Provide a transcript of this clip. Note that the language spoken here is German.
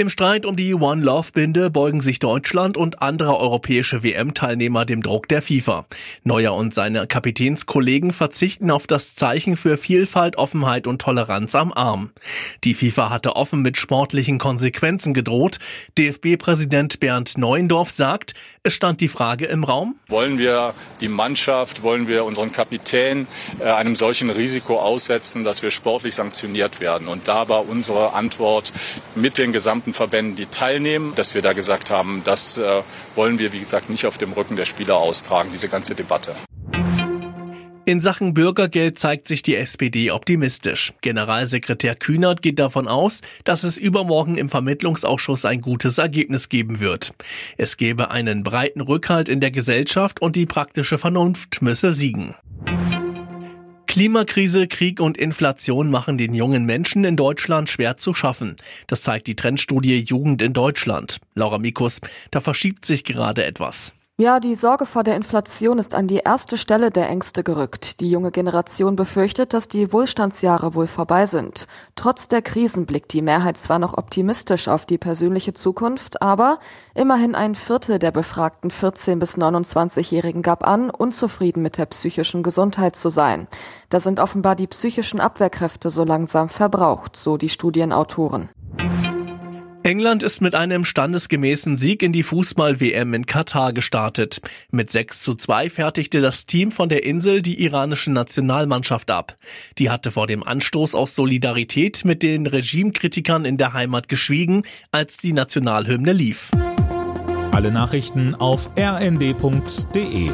Im Streit um die One Love Binde beugen sich Deutschland und andere europäische WM-Teilnehmer dem Druck der FIFA. Neuer und seine Kapitänskollegen verzichten auf das Zeichen für Vielfalt, Offenheit und Toleranz am Arm. Die FIFA hatte offen mit sportlichen Konsequenzen gedroht. DFB-Präsident Bernd Neuendorf sagt, es stand die Frage im Raum. Wollen wir die Mannschaft, wollen wir unseren Kapitän äh, einem solchen Risiko aussetzen, dass wir sportlich sanktioniert werden? Und da war unsere Antwort mit den gesamten Verbänden, die teilnehmen, dass wir da gesagt haben, das äh, wollen wir, wie gesagt, nicht auf dem Rücken der Spieler austragen, diese ganze Debatte. In Sachen Bürgergeld zeigt sich die SPD optimistisch. Generalsekretär Kühnert geht davon aus, dass es übermorgen im Vermittlungsausschuss ein gutes Ergebnis geben wird. Es gebe einen breiten Rückhalt in der Gesellschaft und die praktische Vernunft müsse siegen. Klimakrise, Krieg und Inflation machen den jungen Menschen in Deutschland schwer zu schaffen. Das zeigt die Trendstudie Jugend in Deutschland. Laura Mikus, da verschiebt sich gerade etwas. Ja, die Sorge vor der Inflation ist an die erste Stelle der Ängste gerückt. Die junge Generation befürchtet, dass die Wohlstandsjahre wohl vorbei sind. Trotz der Krisen blickt die Mehrheit zwar noch optimistisch auf die persönliche Zukunft, aber immerhin ein Viertel der befragten 14 bis 29-Jährigen gab an, unzufrieden mit der psychischen Gesundheit zu sein. Da sind offenbar die psychischen Abwehrkräfte so langsam verbraucht, so die Studienautoren. England ist mit einem standesgemäßen Sieg in die Fußball-WM in Katar gestartet. Mit 6 zu 2 fertigte das Team von der Insel die iranische Nationalmannschaft ab. Die hatte vor dem Anstoß aus Solidarität mit den Regimekritikern in der Heimat geschwiegen, als die Nationalhymne lief. Alle Nachrichten auf rnd.de